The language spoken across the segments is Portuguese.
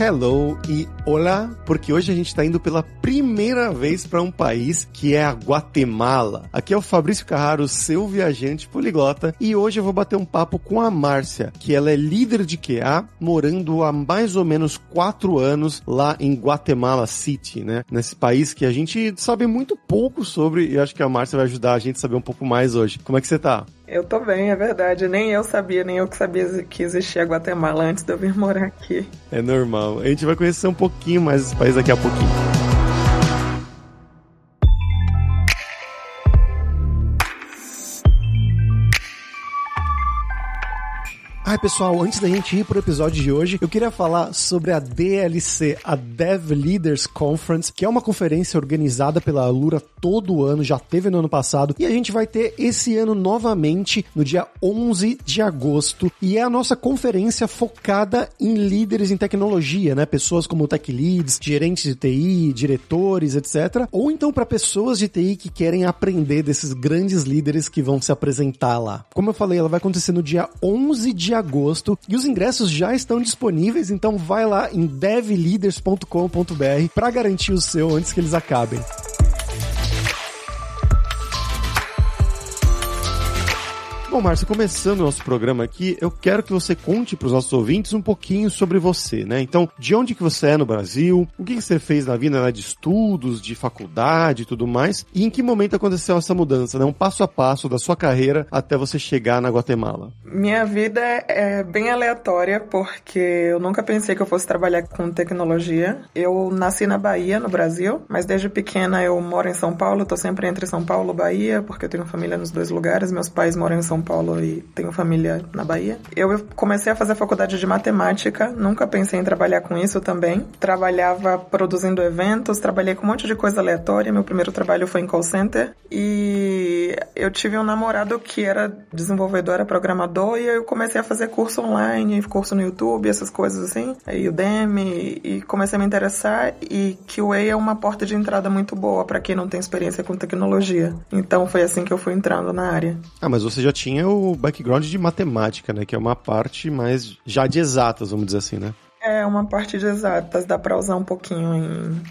hello e olá, porque hoje a gente está indo pela primeira vez para um país que é a Guatemala. Aqui é o Fabrício Carraro, seu viajante poliglota, e hoje eu vou bater um papo com a Márcia, que ela é líder de QA, morando há mais ou menos quatro anos lá em Guatemala City, né? Nesse país que a gente sabe muito pouco sobre e acho que a Márcia vai ajudar a gente a saber um pouco mais hoje. Como é que você tá? Eu tô bem, é verdade. Nem eu sabia, nem eu que sabia que existia Guatemala antes de eu vir morar aqui. É normal. A gente vai conhecer um pouquinho mais esse país daqui a pouquinho. Ai, pessoal, antes da gente ir pro episódio de hoje, eu queria falar sobre a DLC, a Dev Leaders Conference, que é uma conferência organizada pela Alura todo ano, já teve no ano passado, e a gente vai ter esse ano novamente no dia 11 de agosto, e é a nossa conferência focada em líderes em tecnologia, né? Pessoas como tech leads, gerentes de TI, diretores, etc. Ou então para pessoas de TI que querem aprender desses grandes líderes que vão se apresentar lá. Como eu falei, ela vai acontecer no dia 11 de agosto e os ingressos já estão disponíveis, então vai lá em devleaders.com.br para garantir o seu antes que eles acabem. Bom, Márcio, começando o nosso programa aqui, eu quero que você conte para os nossos ouvintes um pouquinho sobre você, né? Então, de onde que você é no Brasil, o que, que você fez na vida né, de estudos, de faculdade e tudo mais, e em que momento aconteceu essa mudança, né? Um passo a passo da sua carreira até você chegar na Guatemala. Minha vida é bem aleatória, porque eu nunca pensei que eu fosse trabalhar com tecnologia. Eu nasci na Bahia, no Brasil, mas desde pequena eu moro em São Paulo, tô sempre entre São Paulo e Bahia, porque eu tenho família nos dois lugares. Meus pais moram em São Paulo e tenho família na Bahia. Eu comecei a fazer faculdade de matemática, nunca pensei em trabalhar com isso também. Trabalhava produzindo eventos, trabalhei com um monte de coisa aleatória. Meu primeiro trabalho foi em call center e eu tive um namorado que era desenvolvedor, era programador e eu comecei a fazer curso online, curso no YouTube, essas coisas assim, o Udemy e comecei a me interessar e QA é uma porta de entrada muito boa para quem não tem experiência com tecnologia. Então foi assim que eu fui entrando na área. Ah, mas você já tinha tinha o background de matemática, né? Que é uma parte mais já de exatas, vamos dizer assim, né? É, uma parte de exatas, dá pra usar um pouquinho em,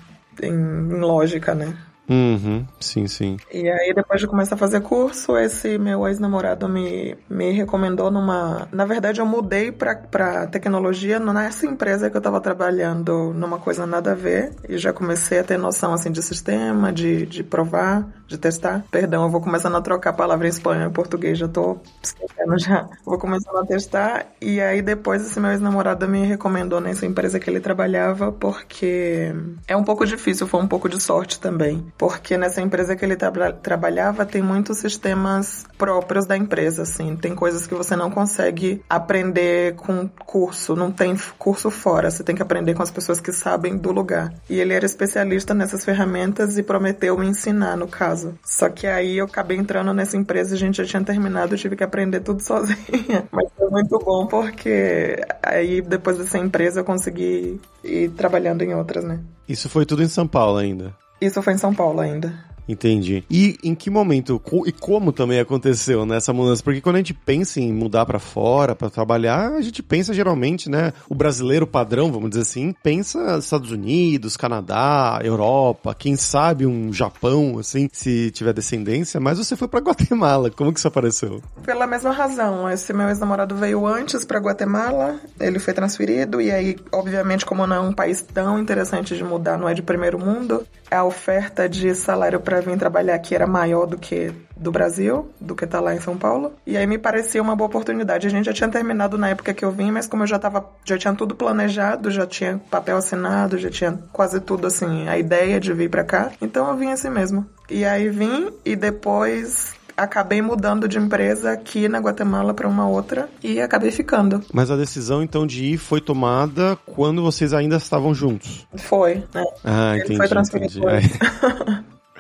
em, em lógica, né? Uhum, sim, sim. E aí, depois de começar a fazer curso, esse meu ex-namorado me, me recomendou numa. Na verdade, eu mudei pra, pra tecnologia nessa empresa que eu tava trabalhando numa coisa nada a ver. E já comecei a ter noção, assim, de sistema, de, de provar, de testar. Perdão, eu vou começando a trocar a palavra em espanhol e português, já tô esquecendo já. Vou começando a testar. E aí, depois, esse meu ex-namorado me recomendou nessa empresa que ele trabalhava, porque é um pouco difícil, foi um pouco de sorte também porque nessa empresa que ele tra trabalhava tem muitos sistemas próprios da empresa, assim. Tem coisas que você não consegue aprender com curso, não tem curso fora, você tem que aprender com as pessoas que sabem do lugar. E ele era especialista nessas ferramentas e prometeu me ensinar, no caso. Só que aí eu acabei entrando nessa empresa, a gente já tinha terminado, eu tive que aprender tudo sozinha. Mas foi muito bom porque aí depois dessa empresa eu consegui ir trabalhando em outras, né? Isso foi tudo em São Paulo ainda? Isso foi em São Paulo ainda. Entendi. E em que momento e como também aconteceu nessa mudança? Porque quando a gente pensa em mudar para fora, para trabalhar, a gente pensa geralmente, né? O brasileiro padrão, vamos dizer assim, pensa Estados Unidos, Canadá, Europa, quem sabe um Japão, assim, se tiver descendência. Mas você foi para Guatemala. Como que isso apareceu? Pela mesma razão. Esse meu ex-namorado veio antes para Guatemala, ele foi transferido e aí, obviamente, como não é um país tão interessante de mudar, não é de primeiro mundo, a oferta de salário para vir trabalhar aqui era maior do que do Brasil, do que tá lá em São Paulo. E aí me parecia uma boa oportunidade. A gente já tinha terminado na época que eu vim, mas como eu já tava, já tinha tudo planejado, já tinha papel assinado, já tinha quase tudo assim, a ideia de vir para cá. Então eu vim assim mesmo. E aí vim e depois acabei mudando de empresa aqui na Guatemala para uma outra e acabei ficando. Mas a decisão então de ir foi tomada quando vocês ainda estavam juntos? Foi, né? Ah, Ele entendi. Foi transferido.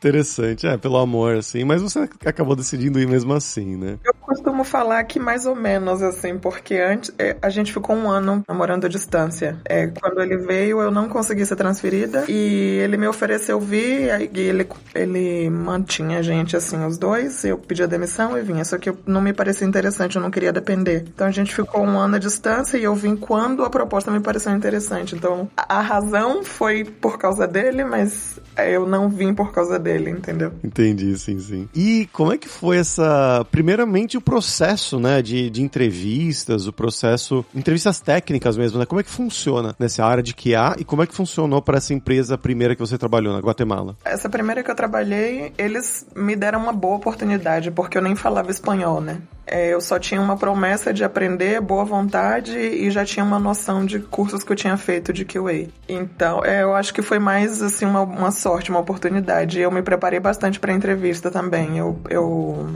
Interessante, é, pelo amor, assim, mas você acabou decidindo ir mesmo assim, né? Eu costumo falar que mais ou menos, assim, porque antes é, a gente ficou um ano namorando à distância. É, quando ele veio, eu não consegui ser transferida e ele me ofereceu vir, e ele, ele mantinha a gente, assim, os dois. Eu pedi a demissão e vinha, só que não me parecia interessante, eu não queria depender. Então a gente ficou um ano à distância e eu vim quando a proposta me pareceu interessante. Então a razão foi por causa dele, mas eu não vim por causa dele, entendeu? Entendi, sim, sim. E como é que foi essa. Primeiramente, o processo, né, de, de entrevistas, o processo. Entrevistas técnicas mesmo, né? Como é que funciona nessa área de QA e como é que funcionou para essa empresa primeira que você trabalhou, na Guatemala? Essa primeira que eu trabalhei, eles me deram uma boa oportunidade, porque eu nem falava espanhol, né? É, eu só tinha uma promessa de aprender, boa vontade e já tinha uma noção de cursos que eu tinha feito de QA. Então, é, eu acho que foi mais assim uma, uma sorte, uma oportunidade. Eu me preparei bastante para a entrevista também. Eu, eu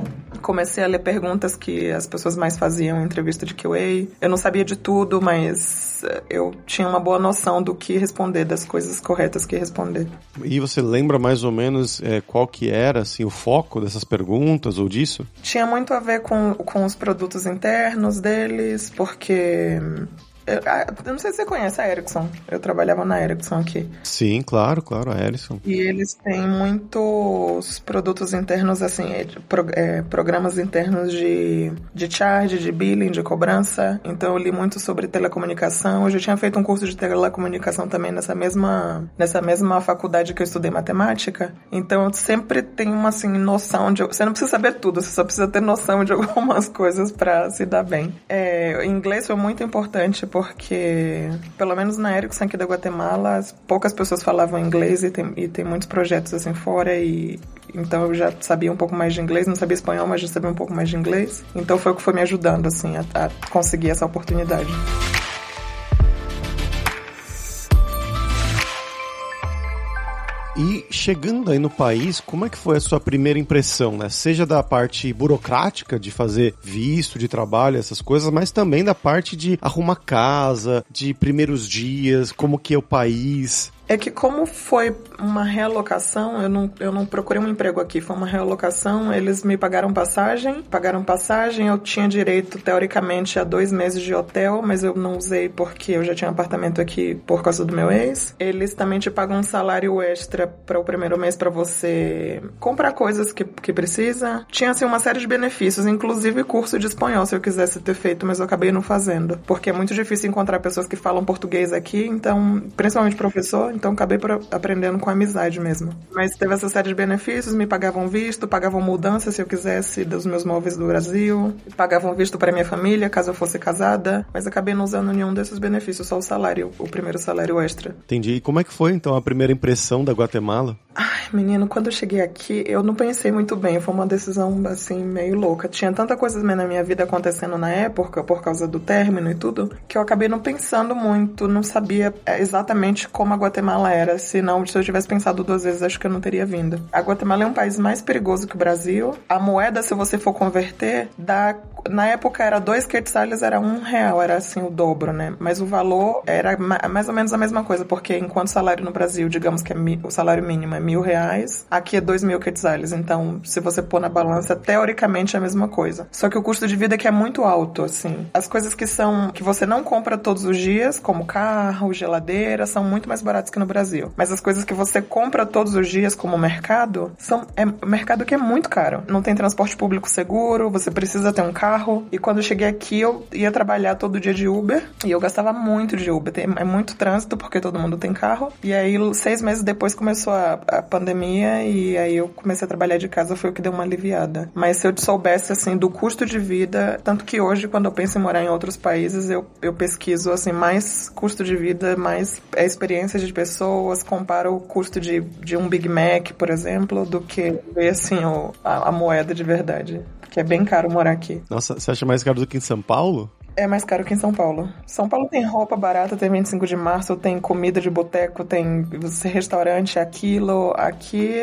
comecei a ler perguntas que as pessoas mais faziam em entrevista de QA. Eu não sabia de tudo, mas eu tinha uma boa noção do que responder, das coisas corretas que responder. E você lembra mais ou menos é, qual que era assim, o foco dessas perguntas ou disso? Tinha muito a ver com com os produtos internos deles, porque eu, ah, eu, não sei se você conhece a Ericsson. Eu trabalhava na Ericsson aqui. Sim, claro, claro, a Ericsson. E eles têm muitos produtos internos, assim, é, pro, é, programas internos de, de charge, de billing, de cobrança. Então eu li muito sobre telecomunicação. Eu já tinha feito um curso de telecomunicação também nessa mesma, nessa mesma faculdade que eu estudei matemática. Então eu sempre tenho uma, assim, noção de... Você não precisa saber tudo, você só precisa ter noção de algumas coisas para se dar bem. É, inglês foi muito importante porque, pelo menos na Ericsson aqui da Guatemala, poucas pessoas falavam inglês e tem, e tem muitos projetos assim fora e então eu já sabia um pouco mais de inglês, não sabia espanhol, mas já sabia um pouco mais de inglês. Então foi o que foi me ajudando assim a, a conseguir essa oportunidade. E chegando aí no país, como é que foi a sua primeira impressão, né? Seja da parte burocrática de fazer visto de trabalho, essas coisas, mas também da parte de arrumar casa, de primeiros dias, como que é o país. É que como foi uma realocação, eu não, eu não procurei um emprego aqui, foi uma realocação, eles me pagaram passagem, pagaram passagem, eu tinha direito, teoricamente, a dois meses de hotel, mas eu não usei porque eu já tinha um apartamento aqui por causa do meu ex. Eles também te pagam um salário extra para o primeiro mês para você comprar coisas que, que precisa. Tinha, assim, uma série de benefícios, inclusive curso de espanhol, se eu quisesse ter feito, mas eu acabei não fazendo, porque é muito difícil encontrar pessoas que falam português aqui, então, principalmente professor, então acabei aprendendo com amizade mesmo. Mas teve essa série de benefícios, me pagavam visto, pagavam mudança se eu quisesse dos meus móveis do Brasil, pagavam visto para minha família caso eu fosse casada, mas acabei não usando nenhum desses benefícios, só o salário, o primeiro salário extra. Entendi. E como é que foi então a primeira impressão da Guatemala? Ai, menino, quando eu cheguei aqui, eu não pensei muito bem, foi uma decisão assim meio louca. Tinha tanta coisa na minha vida acontecendo na época por causa do término e tudo, que eu acabei não pensando muito, não sabia é, exatamente como a Guatemala Guatemala era, se não, se eu tivesse pensado duas vezes, acho que eu não teria vindo. A Guatemala é um país mais perigoso que o Brasil. A moeda, se você for converter, dá na época era dois quetzales, era um real, era assim o dobro, né? Mas o valor era mais ou menos a mesma coisa, porque enquanto o salário no Brasil, digamos que é o salário mínimo é mil reais, aqui é dois mil quetzales. Então, se você pôr na balança, teoricamente é a mesma coisa. Só que o custo de vida aqui é muito alto, assim. As coisas que são que você não compra todos os dias, como carro, geladeira, são muito mais baratas que no Brasil. Mas as coisas que você compra todos os dias, como mercado, são é mercado que é muito caro. Não tem transporte público seguro, você precisa ter um carro. E quando eu cheguei aqui, eu ia trabalhar todo dia de Uber. E eu gastava muito de Uber. É muito trânsito, porque todo mundo tem carro. E aí, seis meses depois, começou a, a pandemia. E aí, eu comecei a trabalhar de casa. Foi o que deu uma aliviada. Mas se eu soubesse, assim, do custo de vida. Tanto que hoje, quando eu penso em morar em outros países, eu, eu pesquiso, assim, mais custo de vida, mais experiência de pessoas. Comparo o custo de, de um Big Mac, por exemplo, do que ver, assim, o, a, a moeda de verdade que é bem caro morar aqui. Nossa, você acha mais caro do que em São Paulo? É mais caro que em São Paulo. São Paulo tem roupa barata, tem 25 de março, tem comida de boteco, tem restaurante, aquilo. Aqui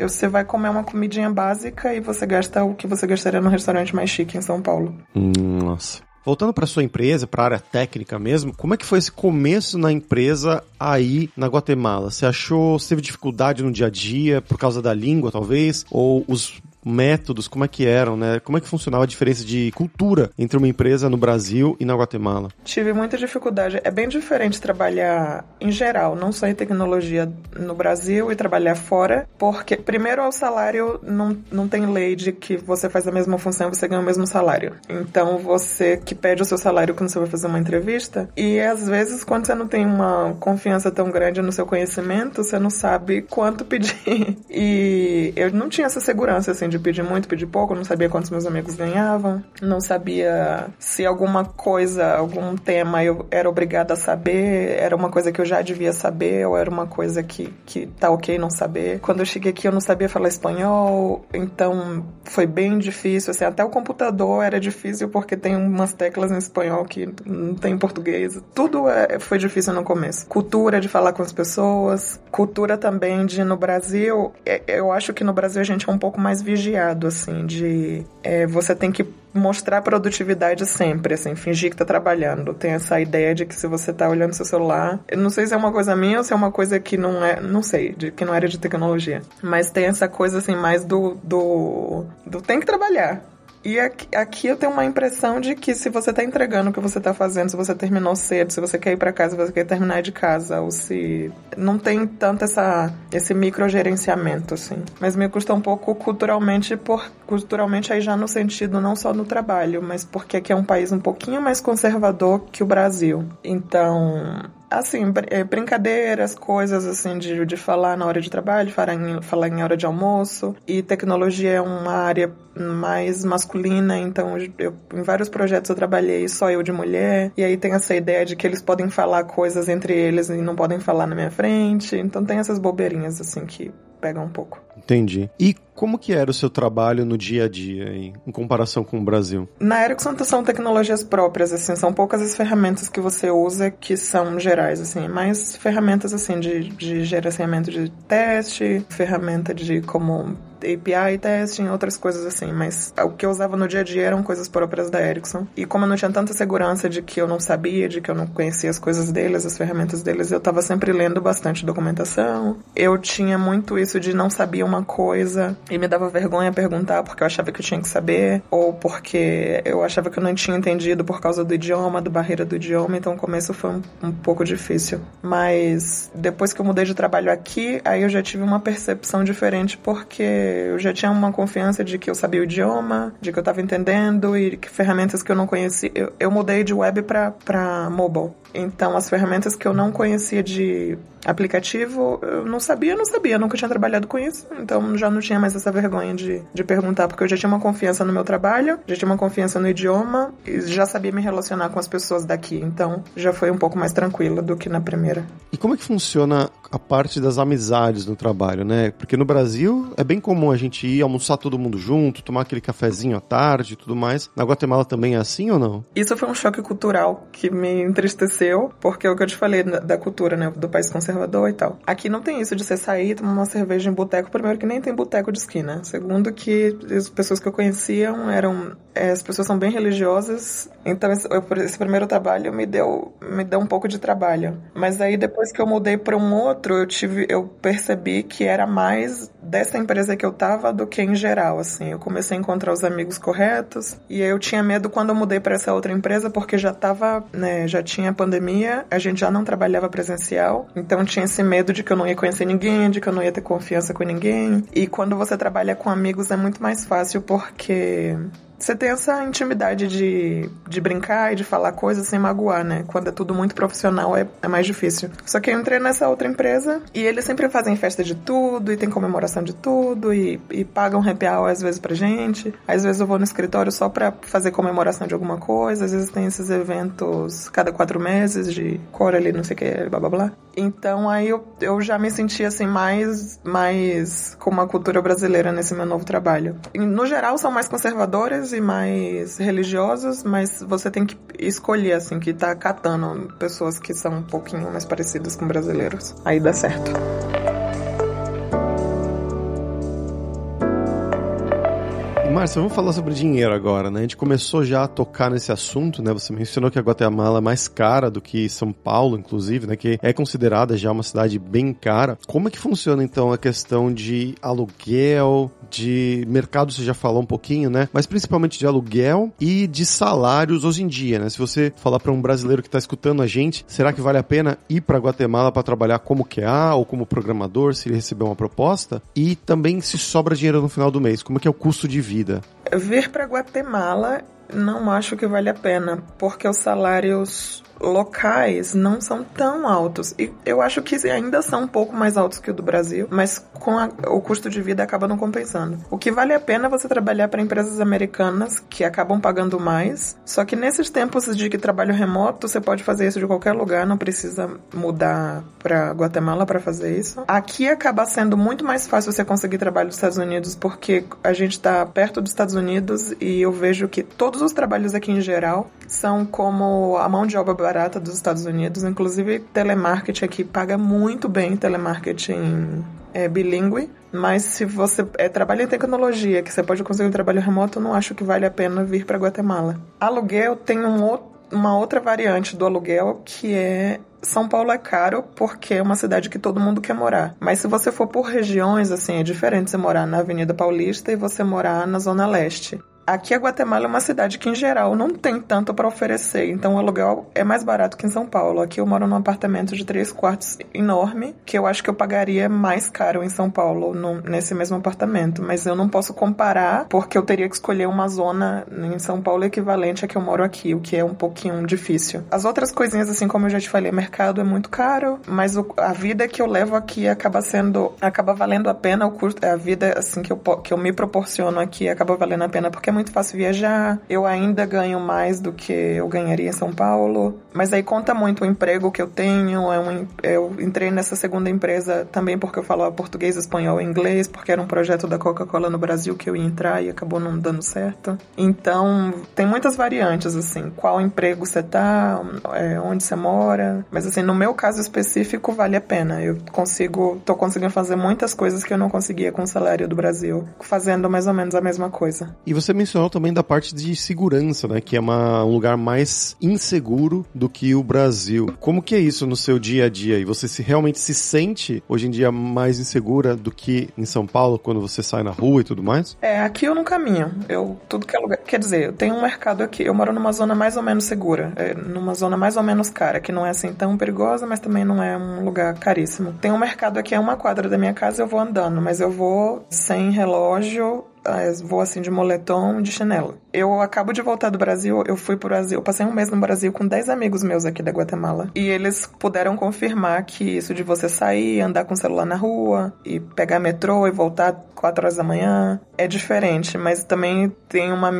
você vai comer uma comidinha básica e você gasta o que você gastaria no restaurante mais chique em São Paulo. Nossa. Voltando para sua empresa, para a área técnica mesmo, como é que foi esse começo na empresa aí na Guatemala? Você achou, você teve dificuldade no dia a dia por causa da língua, talvez? Ou os métodos, como é que eram, né? Como é que funcionava a diferença de cultura entre uma empresa no Brasil e na Guatemala? Tive muita dificuldade. É bem diferente trabalhar em geral, não só em tecnologia no Brasil e trabalhar fora, porque primeiro o salário não, não tem lei de que você faz a mesma função e você ganha o mesmo salário. Então você que pede o seu salário quando você vai fazer uma entrevista e às vezes quando você não tem uma confiança tão grande no seu conhecimento, você não sabe quanto pedir. E eu não tinha essa segurança assim de pedir muito, pedir pouco, não sabia quantos meus amigos ganhavam, não sabia se alguma coisa, algum tema eu era obrigada a saber, era uma coisa que eu já devia saber ou era uma coisa que, que tá ok não saber. Quando eu cheguei aqui eu não sabia falar espanhol, então foi bem difícil, assim, até o computador era difícil porque tem umas teclas em espanhol que não tem em português. Tudo é, foi difícil no começo. Cultura de falar com as pessoas, cultura também de no Brasil, é, eu acho que no Brasil a gente é um pouco mais vigiado, assim, de é, você tem que mostrar produtividade sempre, assim, fingir que tá trabalhando. Tem essa ideia de que se você tá olhando seu celular, eu não sei se é uma coisa minha ou se é uma coisa que não é, não sei, de que não era de tecnologia, mas tem essa coisa assim mais do do, do tem que trabalhar. E aqui, aqui, eu tenho uma impressão de que se você está entregando o que você está fazendo, se você terminou cedo, se você quer ir para casa, se você quer terminar de casa, ou se não tem tanto essa, esse microgerenciamento, assim. Mas me custa um pouco culturalmente, por, culturalmente aí já no sentido não só no trabalho, mas porque aqui é um país um pouquinho mais conservador que o Brasil. Então, assim, é, brincadeiras, coisas assim de, de falar na hora de trabalho, falar em, falar em hora de almoço. E tecnologia é uma área mais masculina, então eu, em vários projetos eu trabalhei só eu de mulher. E aí tem essa ideia de que eles podem falar coisas entre eles e não podem falar na minha frente. Então tem essas bobeirinhas assim que pegam um pouco. Entendi. E como que era o seu trabalho no dia a dia em, em comparação com o Brasil? Na Ericsson são tecnologias próprias, assim, são poucas as ferramentas que você usa que são gerais, assim, mais ferramentas assim de, de gerenciamento de teste, ferramenta de como API testing, outras coisas assim, mas o que eu usava no dia a dia eram coisas próprias da Ericsson. E como eu não tinha tanta segurança de que eu não sabia, de que eu não conhecia as coisas deles, as ferramentas deles, eu estava sempre lendo bastante documentação. Eu tinha muito isso de não sabia uma coisa e me dava vergonha perguntar porque eu achava que eu tinha que saber, ou porque eu achava que eu não tinha entendido por causa do idioma, do barreira do idioma, então o começo foi um, um pouco difícil. Mas depois que eu mudei de trabalho aqui, aí eu já tive uma percepção diferente porque eu já tinha uma confiança de que eu sabia o idioma, de que eu estava entendendo e que ferramentas que eu não conhecia. Eu, eu mudei de web para mobile. Então, as ferramentas que eu não conhecia de aplicativo, eu não sabia, não sabia, nunca tinha trabalhado com isso, então já não tinha mais essa vergonha de, de perguntar, porque eu já tinha uma confiança no meu trabalho, já tinha uma confiança no idioma e já sabia me relacionar com as pessoas daqui, então já foi um pouco mais tranquila do que na primeira. E como é que funciona a parte das amizades no trabalho, né? Porque no Brasil é bem comum a gente ir almoçar todo mundo junto, tomar aquele cafezinho à tarde e tudo mais. Na Guatemala também é assim ou não? Isso foi um choque cultural que me entristeceu aconteceu, porque é o que eu te falei da cultura, né, do país conservador e tal. Aqui não tem isso de você sair, tomar uma cerveja em boteco, primeiro que nem tem boteco de esquina. Segundo que as pessoas que eu conhecia eram, é, as pessoas são bem religiosas, então esse, esse primeiro trabalho me deu, me deu um pouco de trabalho. Mas aí depois que eu mudei para um outro, eu tive, eu percebi que era mais dessa empresa que eu tava do que em geral, assim. Eu comecei a encontrar os amigos corretos e eu tinha medo quando eu mudei para essa outra empresa porque já tava, né, já tinha pandemia pandemia, a gente já não trabalhava presencial, então tinha esse medo de que eu não ia conhecer ninguém, de que eu não ia ter confiança com ninguém. E quando você trabalha com amigos é muito mais fácil porque você tem essa intimidade de, de brincar e de falar coisas sem magoar, né? Quando é tudo muito profissional é, é mais difícil. Só que eu entrei nessa outra empresa e eles sempre fazem festa de tudo e tem comemoração de tudo e, e pagam happy hour às vezes pra gente. Às vezes eu vou no escritório só pra fazer comemoração de alguma coisa. Às vezes tem esses eventos cada quatro meses de cor ali, não sei o que, blá blá blá. Então aí eu, eu já me senti assim mais, mais com uma cultura brasileira nesse meu novo trabalho. E, no geral são mais conservadores e mais religiosos, mas você tem que escolher assim que tá catando pessoas que são um pouquinho mais parecidas com brasileiros. Aí dá certo. Márcia, vamos falar sobre dinheiro agora, né? A gente começou já a tocar nesse assunto, né? Você mencionou que a Guatemala é mais cara do que São Paulo, inclusive, né? Que é considerada já uma cidade bem cara. Como é que funciona, então, a questão de aluguel, de mercado, você já falou um pouquinho, né? Mas principalmente de aluguel e de salários hoje em dia, né? Se você falar para um brasileiro que está escutando a gente, será que vale a pena ir para Guatemala para trabalhar como QA ou como programador, se ele receber uma proposta? E também se sobra dinheiro no final do mês, como é que é o custo de vida? Vida? Vir para Guatemala não acho que vale a pena, porque os salários locais não são tão altos. E eu acho que ainda são um pouco mais altos que o do Brasil, mas com a, o custo de vida acaba não compensando. O que vale a pena é você trabalhar para empresas americanas que acabam pagando mais. Só que nesses tempos de que trabalho remoto, você pode fazer isso de qualquer lugar, não precisa mudar para Guatemala para fazer isso. Aqui acaba sendo muito mais fácil você conseguir trabalho nos Estados Unidos porque a gente está perto dos Estados Unidos e eu vejo que todos os trabalhos aqui em geral são como a mão de obra barata dos Estados Unidos, inclusive telemarketing aqui paga muito bem telemarketing é, bilíngue, mas se você é, trabalha em tecnologia, que você pode conseguir um trabalho remoto, não acho que vale a pena vir para Guatemala. Aluguel tem um outro, uma outra variante do aluguel que é são Paulo é caro porque é uma cidade que todo mundo quer morar. Mas se você for por regiões, assim, é diferente você morar na Avenida Paulista e você morar na Zona Leste. Aqui a Guatemala é uma cidade que, em geral, não tem tanto para oferecer, então o aluguel é mais barato que em São Paulo. Aqui eu moro num apartamento de três quartos enorme, que eu acho que eu pagaria mais caro em São Paulo, no, nesse mesmo apartamento. Mas eu não posso comparar, porque eu teria que escolher uma zona em São Paulo equivalente a que eu moro aqui, o que é um pouquinho difícil. As outras coisinhas, assim como eu já te falei, mercado é muito caro, mas o, a vida que eu levo aqui acaba sendo, acaba valendo a pena o custo, a vida, assim, que eu, que eu me proporciono aqui acaba valendo a pena, porque é muito fácil viajar, eu ainda ganho mais do que eu ganharia em São Paulo, mas aí conta muito o emprego que eu tenho, é eu entrei nessa segunda empresa também porque eu falava português, espanhol e inglês, porque era um projeto da Coca-Cola no Brasil que eu ia entrar e acabou não dando certo. Então, tem muitas variantes, assim, qual emprego você tá, é, onde você mora, mas assim, no meu caso específico, vale a pena. Eu consigo, tô conseguindo fazer muitas coisas que eu não conseguia com o salário do Brasil, fazendo mais ou menos a mesma coisa. E você mencionou também da parte de segurança, né? Que é uma, um lugar mais inseguro do que o Brasil. Como que é isso no seu dia a dia? E você se realmente se sente hoje em dia mais insegura do que em São Paulo quando você sai na rua e tudo mais? É, aqui eu não caminho. Eu tudo que é lugar, quer dizer, eu tenho um mercado aqui. Eu moro numa zona mais ou menos segura, é, numa zona mais ou menos cara, que não é assim tão perigosa, mas também não é um lugar caríssimo. Tem um mercado aqui a uma quadra da minha casa, eu vou andando, mas eu vou sem relógio vou assim de moletom, de chinelo. Eu acabo de voltar do Brasil, eu fui pro Brasil, eu passei um mês no Brasil com 10 amigos meus aqui da Guatemala. E eles puderam confirmar que isso de você sair, andar com o celular na rua e pegar metrô e voltar 4 horas da manhã é diferente, mas também tem uma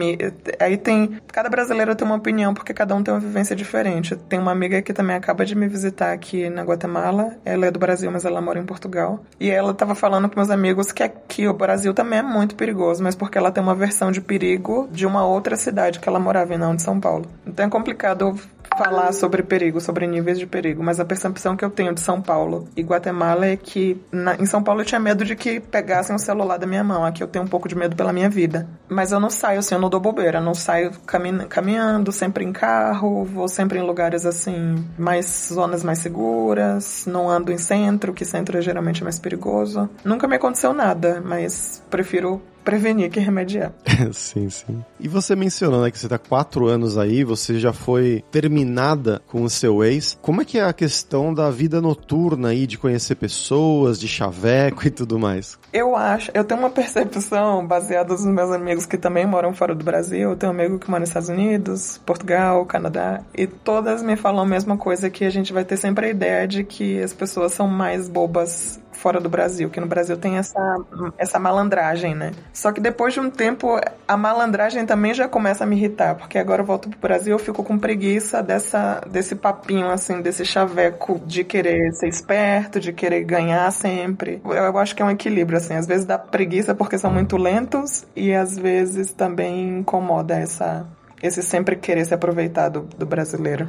aí tem cada brasileiro tem uma opinião porque cada um tem uma vivência diferente. Tem uma amiga que também acaba de me visitar aqui na Guatemala. Ela é do Brasil, mas ela mora em Portugal. E ela tava falando com meus amigos que aqui o Brasil também é muito perigoso, mas porque ela tem uma versão de perigo de uma outra cidade que ela morava, e não de São Paulo. Então é complicado falar sobre perigo, sobre níveis de perigo, mas a percepção que eu tenho de São Paulo e Guatemala é que na, em São Paulo eu tinha medo de que pegassem o celular da minha mão. Aqui eu tenho um pouco de medo pela minha vida. Mas eu não saio assim, eu não dou bobeira, não saio camin caminhando, sempre em carro, vou sempre em lugares assim, mais zonas mais seguras, não ando em centro, que centro é geralmente mais perigoso. Nunca me aconteceu nada, mas prefiro prevenir que remediar. sim, sim. E você mencionou, né, que você tá quatro anos aí, você já foi terminada com o seu ex. Como é que é a questão da vida noturna aí, de conhecer pessoas, de chaveco e tudo mais? Eu acho, eu tenho uma percepção baseada nos meus amigos que também moram fora do Brasil. Eu tenho um amigo que mora nos Estados Unidos, Portugal, Canadá, e todas me falam a mesma coisa, que a gente vai ter sempre a ideia de que as pessoas são mais bobas fora do Brasil, que no Brasil tem essa, essa malandragem, né? Só que depois de um tempo, a malandragem também já começa a me irritar, porque agora eu volto pro Brasil, eu fico com preguiça dessa, desse papinho, assim, desse chaveco de querer ser esperto, de querer ganhar sempre. Eu, eu acho que é um equilíbrio, assim. Às vezes dá preguiça porque são muito lentos e às vezes também incomoda essa, esse sempre querer se aproveitar do, do brasileiro.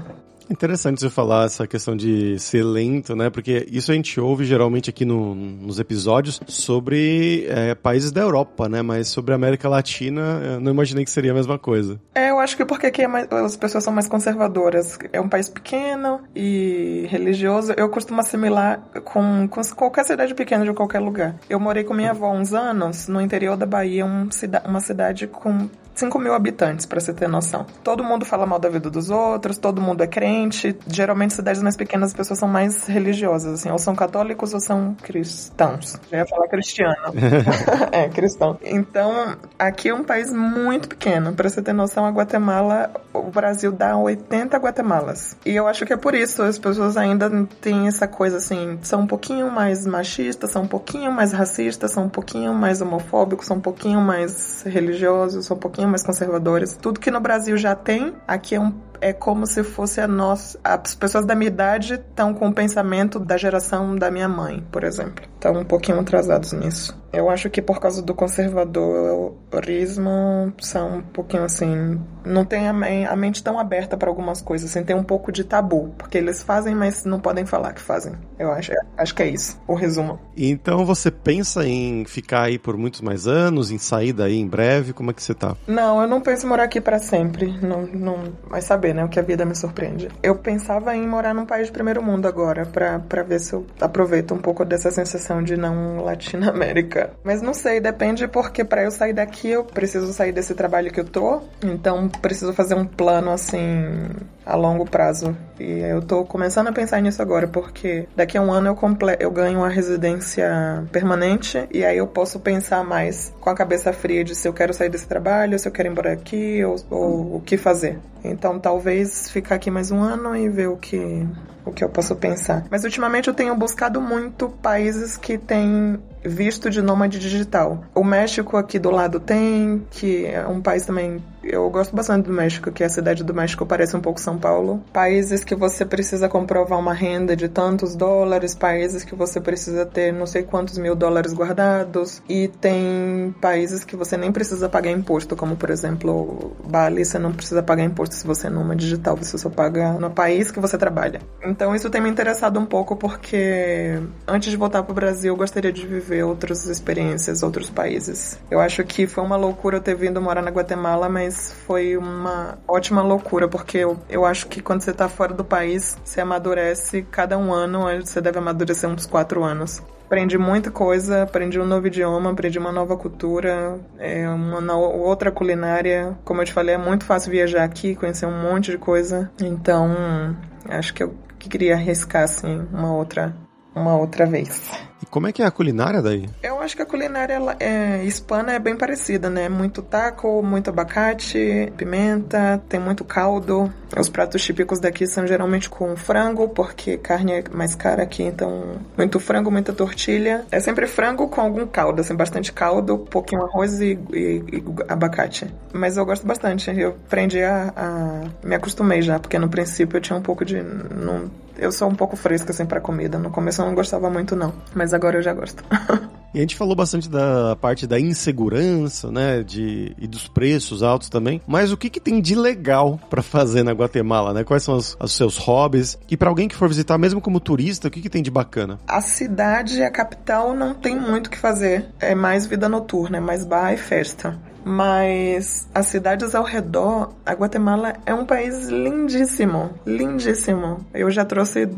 Interessante você falar essa questão de ser lento, né? Porque isso a gente ouve geralmente aqui no, nos episódios sobre é, países da Europa, né? Mas sobre a América Latina, eu não imaginei que seria a mesma coisa. É, eu acho que porque aqui é mais, as pessoas são mais conservadoras. É um país pequeno e religioso. Eu costumo assimilar com, com qualquer cidade pequena de qualquer lugar. Eu morei com minha avó uns anos no interior da Bahia, um, uma cidade com 5 mil habitantes, para você ter noção. Todo mundo fala mal da vida dos outros, todo mundo é crente. Geralmente, cidades mais pequenas, as pessoas são mais religiosas, assim, ou são católicos ou são cristãos. Já ia falar cristiano. é, cristão. Então, aqui é um país muito pequeno. Para você ter noção, a Guatemala, o Brasil dá 80 Guatemalas. E eu acho que é por isso as pessoas ainda têm essa coisa assim, são um pouquinho mais machistas, são um pouquinho mais racistas, são um pouquinho mais homofóbicos, são um pouquinho mais religiosos, são um pouquinho mais conservadoras. Tudo que no Brasil já tem, aqui é um é como se fosse a nossa. As pessoas da minha idade estão com o pensamento da geração da minha mãe, por exemplo. Estão um pouquinho atrasados nisso. Eu acho que por causa do conservadorismo são um pouquinho assim. Não tem a, mente tão aberta para algumas coisas, assim, tem um pouco de tabu. Porque eles fazem, mas não podem falar que fazem. Eu acho, acho que é isso, o resumo. Então você pensa em ficar aí por muitos mais anos, em sair daí em breve? Como é que você tá? Não, eu não penso em morar aqui para sempre. Não, não. Mas saber né? O que a vida me surpreende. Eu pensava em morar num país de primeiro mundo agora, para ver se eu aproveito um pouco dessa sensação de não Latinoamérica. Mas não sei, depende porque para eu sair daqui eu preciso sair desse trabalho que eu tô, então preciso fazer um plano assim a longo prazo. E eu tô começando a pensar nisso agora, porque daqui a um ano eu, comple eu ganho uma residência permanente e aí eu posso pensar mais com a cabeça fria de se eu quero sair desse trabalho, se eu quero ir embora aqui ou, ou o que fazer. Então talvez ficar aqui mais um ano e ver o que o que eu posso pensar. Mas ultimamente eu tenho buscado muito países que têm visto de nômade digital. O México aqui do lado tem, que é um país também. Eu gosto bastante do México, que é a cidade do México parece um pouco São Paulo. Países que você precisa comprovar uma renda de tantos dólares, países que você precisa ter não sei quantos mil dólares guardados, e tem países que você nem precisa pagar imposto, como por exemplo Bali, você não precisa pagar imposto se você é nômade digital, você só paga no país que você trabalha. Então isso tem me interessado um pouco porque antes de voltar para o Brasil eu gostaria de viver outras experiências, outros países. Eu acho que foi uma loucura eu ter vindo morar na Guatemala, mas foi uma ótima loucura, porque eu, eu acho que quando você está fora do país, você amadurece cada um ano, você deve amadurecer uns quatro anos. Aprendi muita coisa, aprendi um novo idioma, aprendi uma nova cultura, é, uma outra culinária. Como eu te falei, é muito fácil viajar aqui, conhecer um monte de coisa. Então, acho que eu queria arriscar assim uma outra uma outra vez. E como é que é a culinária daí? Eu acho que a culinária é, hispana é bem parecida, né? Muito taco, muito abacate, pimenta, tem muito caldo. Os pratos típicos daqui são geralmente com frango, porque carne é mais cara aqui, então muito frango, muita tortilha. É sempre frango com algum caldo, assim, bastante caldo, pouquinho arroz e, e, e abacate. Mas eu gosto bastante, eu aprendi a, a, me acostumei já, porque no princípio eu tinha um pouco de não eu sou um pouco fresca assim para comida. No começo eu não gostava muito não, mas agora eu já gosto. e a gente falou bastante da parte da insegurança, né, de e dos preços altos também. Mas o que que tem de legal para fazer na Guatemala, né? Quais são os, os seus hobbies? E para alguém que for visitar, mesmo como turista, o que que tem de bacana? A cidade, a capital, não tem muito o que fazer. É mais vida noturna, é mais bar e festa mas as cidades ao redor, a Guatemala é um país lindíssimo, lindíssimo. Eu já trouxe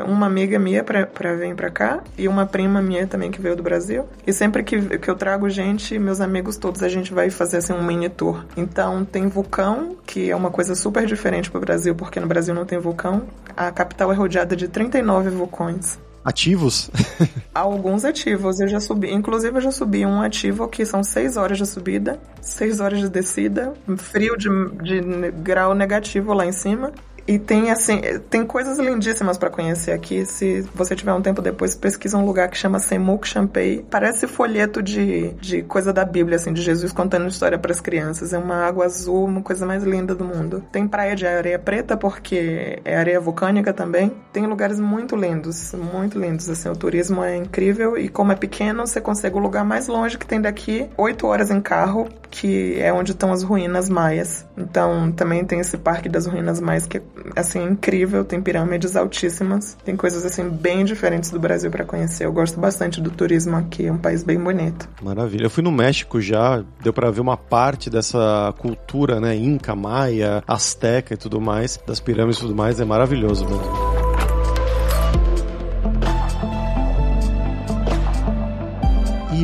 uma amiga minha para vir para cá e uma prima minha também que veio do Brasil. E sempre que, que eu trago gente, meus amigos todos, a gente vai fazer assim um mini tour. Então tem vulcão, que é uma coisa super diferente pro Brasil, porque no Brasil não tem vulcão. A capital é rodeada de 39 vulcões ativos? Alguns ativos, eu já subi. Inclusive, eu já subi um ativo que são seis horas de subida, seis horas de descida, frio de, de grau negativo lá em cima. E tem assim, tem coisas lindíssimas para conhecer aqui. Se você tiver um tempo depois, pesquisa um lugar que chama Semuk Champei. Parece folheto de, de coisa da Bíblia, assim, de Jesus contando história para as crianças. É uma água azul, uma coisa mais linda do mundo. Tem praia de areia preta porque é areia vulcânica também. Tem lugares muito lindos, muito lindos. Assim, o turismo é incrível e como é pequeno, você consegue o lugar mais longe que tem daqui, oito horas em carro que é onde estão as ruínas maias. Então também tem esse Parque das Ruínas Maias que é assim incrível, tem pirâmides altíssimas, tem coisas assim bem diferentes do Brasil para conhecer. Eu gosto bastante do turismo aqui, é um país bem bonito. Maravilha. Eu fui no México já, deu para ver uma parte dessa cultura, né, inca, maia, asteca e tudo mais, das pirâmides e tudo mais, é maravilhoso mesmo.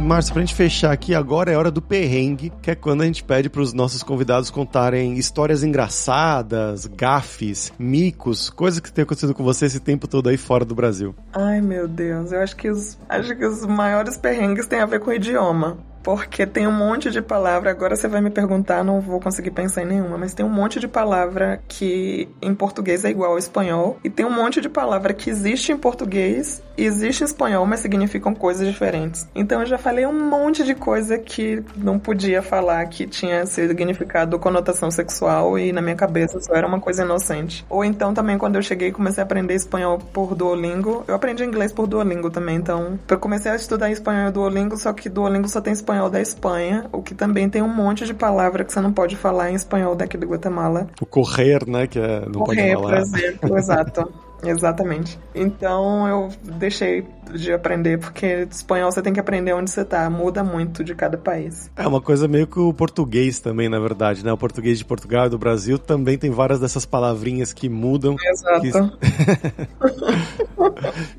Márcio, pra gente fechar aqui, agora é hora do perrengue, que é quando a gente pede pros nossos convidados contarem histórias engraçadas, gafes, micos, coisas que tem acontecido com você esse tempo todo aí fora do Brasil. Ai, meu Deus, eu acho que os, acho que os maiores perrengues têm a ver com o idioma porque tem um monte de palavra. Agora você vai me perguntar, não vou conseguir pensar em nenhuma, mas tem um monte de palavra que em português é igual ao espanhol, e tem um monte de palavra que existe em português existe em espanhol, mas significam coisas diferentes. Então eu já falei um monte de coisa que não podia falar que tinha significado ou conotação sexual e na minha cabeça só era uma coisa inocente. Ou então também quando eu cheguei e comecei a aprender espanhol por Duolingo, eu aprendi inglês por Duolingo também, então eu comecei a estudar espanhol Duolingo, só que Duolingo só tem espanhol da Espanha, o que também tem um monte de palavra que você não pode falar em espanhol daqui do Guatemala. O correr, né, que é, não correr, pode falar. por exemplo, exato. Exatamente. Então eu deixei de aprender, porque espanhol você tem que aprender onde você tá, muda muito de cada país. É uma coisa meio que o português também, na verdade, né? O português de Portugal e do Brasil também tem várias dessas palavrinhas que mudam. Exato. Que...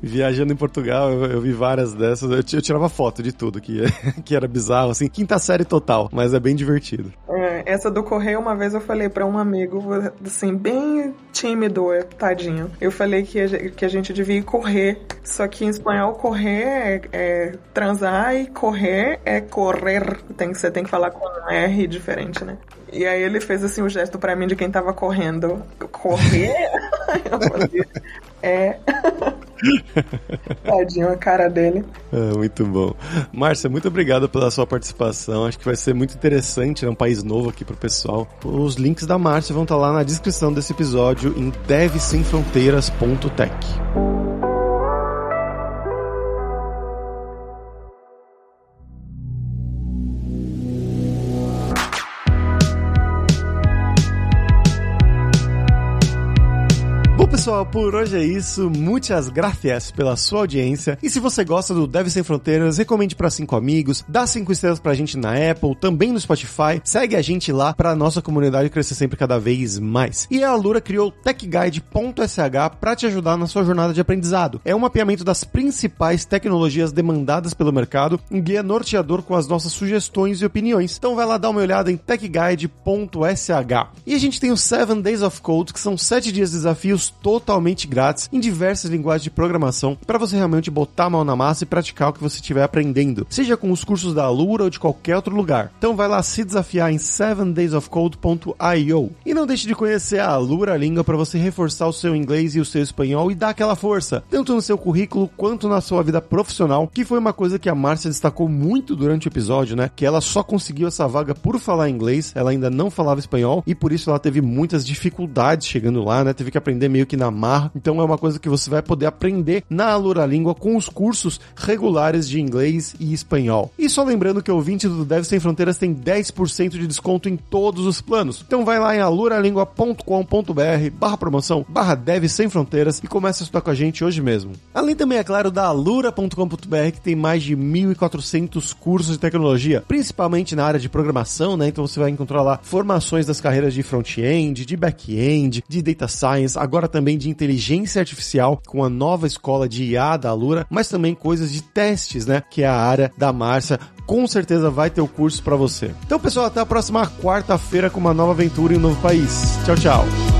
Viajando em Portugal, eu, eu, vi várias dessas. Eu, eu, tirava foto de tudo, que, que era bizarro, assim, quinta série total, mas é bem divertido. É, essa do correio, uma vez eu falei para um amigo, assim, bem tímido, tadinho. Eu falei falei que a, que a gente devia correr, só que em espanhol correr é, é transar e correr é correr. Tem, você tem que falar com um R diferente, né? E aí ele fez assim o gesto para mim de quem tava correndo. Correr? eu falei, é. Tadinho a cara dele. É, muito bom. Márcia, muito obrigado pela sua participação. Acho que vai ser muito interessante, é né? um país novo aqui pro pessoal. Os links da Márcia vão estar lá na descrição desse episódio em devsemfronteiras.tech. por hoje é isso. Muitas gracias pela sua audiência. E se você gosta do Deve Sem Fronteiras, recomende para cinco amigos, dá cinco estrelas pra gente na Apple, também no Spotify. Segue a gente lá pra nossa comunidade crescer sempre cada vez mais. E a Alura criou techguide.sh para te ajudar na sua jornada de aprendizado. É um mapeamento das principais tecnologias demandadas pelo mercado, um guia norteador com as nossas sugestões e opiniões. Então vai lá dar uma olhada em techguide.sh. E a gente tem os 7 Days of Code, que são 7 dias de desafios todos totalmente grátis em diversas linguagens de programação para você realmente botar a mão na massa e praticar o que você estiver aprendendo, seja com os cursos da Alura ou de qualquer outro lugar. Então vai lá se desafiar em 7daysofcode.io. E não deixe de conhecer a Alura Língua para você reforçar o seu inglês e o seu espanhol e dar aquela força, tanto no seu currículo quanto na sua vida profissional, que foi uma coisa que a Márcia destacou muito durante o episódio, né? Que ela só conseguiu essa vaga por falar inglês, ela ainda não falava espanhol e por isso ela teve muitas dificuldades chegando lá, né? Teve que aprender meio que na marra. Então é uma coisa que você vai poder aprender na Alura Língua com os cursos regulares de inglês e espanhol. E só lembrando que o ouvinte do Deve Sem Fronteiras tem 10% de desconto em todos os planos. Então vai lá em aluralingua.com.br barra promoção barra Deve Sem Fronteiras e comece a estudar com a gente hoje mesmo. Além também, é claro, da alura.com.br que tem mais de 1.400 cursos de tecnologia, principalmente na área de programação, né? Então você vai encontrar lá formações das carreiras de front-end, de back-end, de data science, agora também de inteligência artificial com a nova escola de IA da Alura, mas também coisas de testes, né? Que é a área da Márcia. Com certeza vai ter o curso para você. Então, pessoal, até a próxima quarta-feira com uma nova aventura em um novo país. Tchau, tchau.